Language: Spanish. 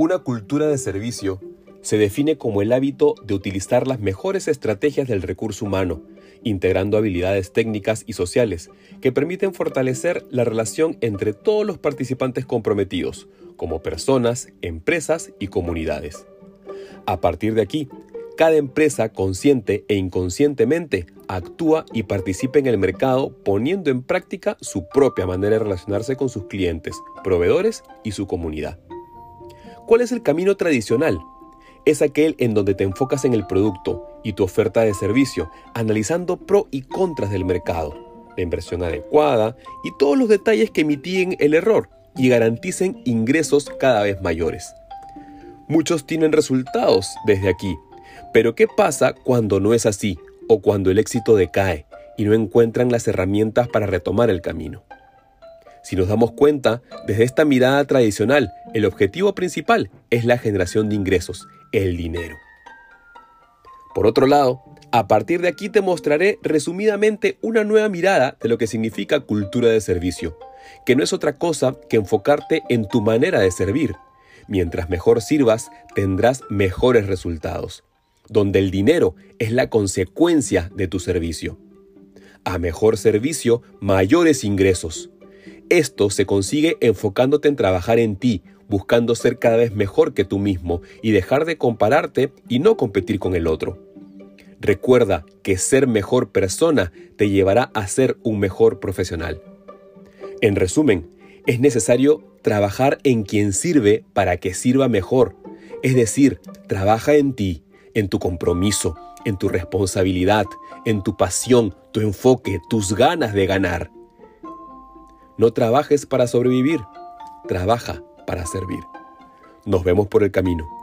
Una cultura de servicio se define como el hábito de utilizar las mejores estrategias del recurso humano, integrando habilidades técnicas y sociales que permiten fortalecer la relación entre todos los participantes comprometidos, como personas, empresas y comunidades. A partir de aquí, cada empresa consciente e inconscientemente actúa y participa en el mercado poniendo en práctica su propia manera de relacionarse con sus clientes, proveedores y su comunidad. ¿Cuál es el camino tradicional? Es aquel en donde te enfocas en el producto y tu oferta de servicio, analizando pro y contras del mercado, la inversión adecuada y todos los detalles que mitiguen el error y garanticen ingresos cada vez mayores. Muchos tienen resultados desde aquí, pero ¿qué pasa cuando no es así o cuando el éxito decae y no encuentran las herramientas para retomar el camino? Si nos damos cuenta, desde esta mirada tradicional, el objetivo principal es la generación de ingresos, el dinero. Por otro lado, a partir de aquí te mostraré resumidamente una nueva mirada de lo que significa cultura de servicio, que no es otra cosa que enfocarte en tu manera de servir. Mientras mejor sirvas, tendrás mejores resultados, donde el dinero es la consecuencia de tu servicio. A mejor servicio, mayores ingresos. Esto se consigue enfocándote en trabajar en ti, buscando ser cada vez mejor que tú mismo y dejar de compararte y no competir con el otro. Recuerda que ser mejor persona te llevará a ser un mejor profesional. En resumen, es necesario trabajar en quien sirve para que sirva mejor. Es decir, trabaja en ti, en tu compromiso, en tu responsabilidad, en tu pasión, tu enfoque, tus ganas de ganar. No trabajes para sobrevivir, trabaja para servir. Nos vemos por el camino.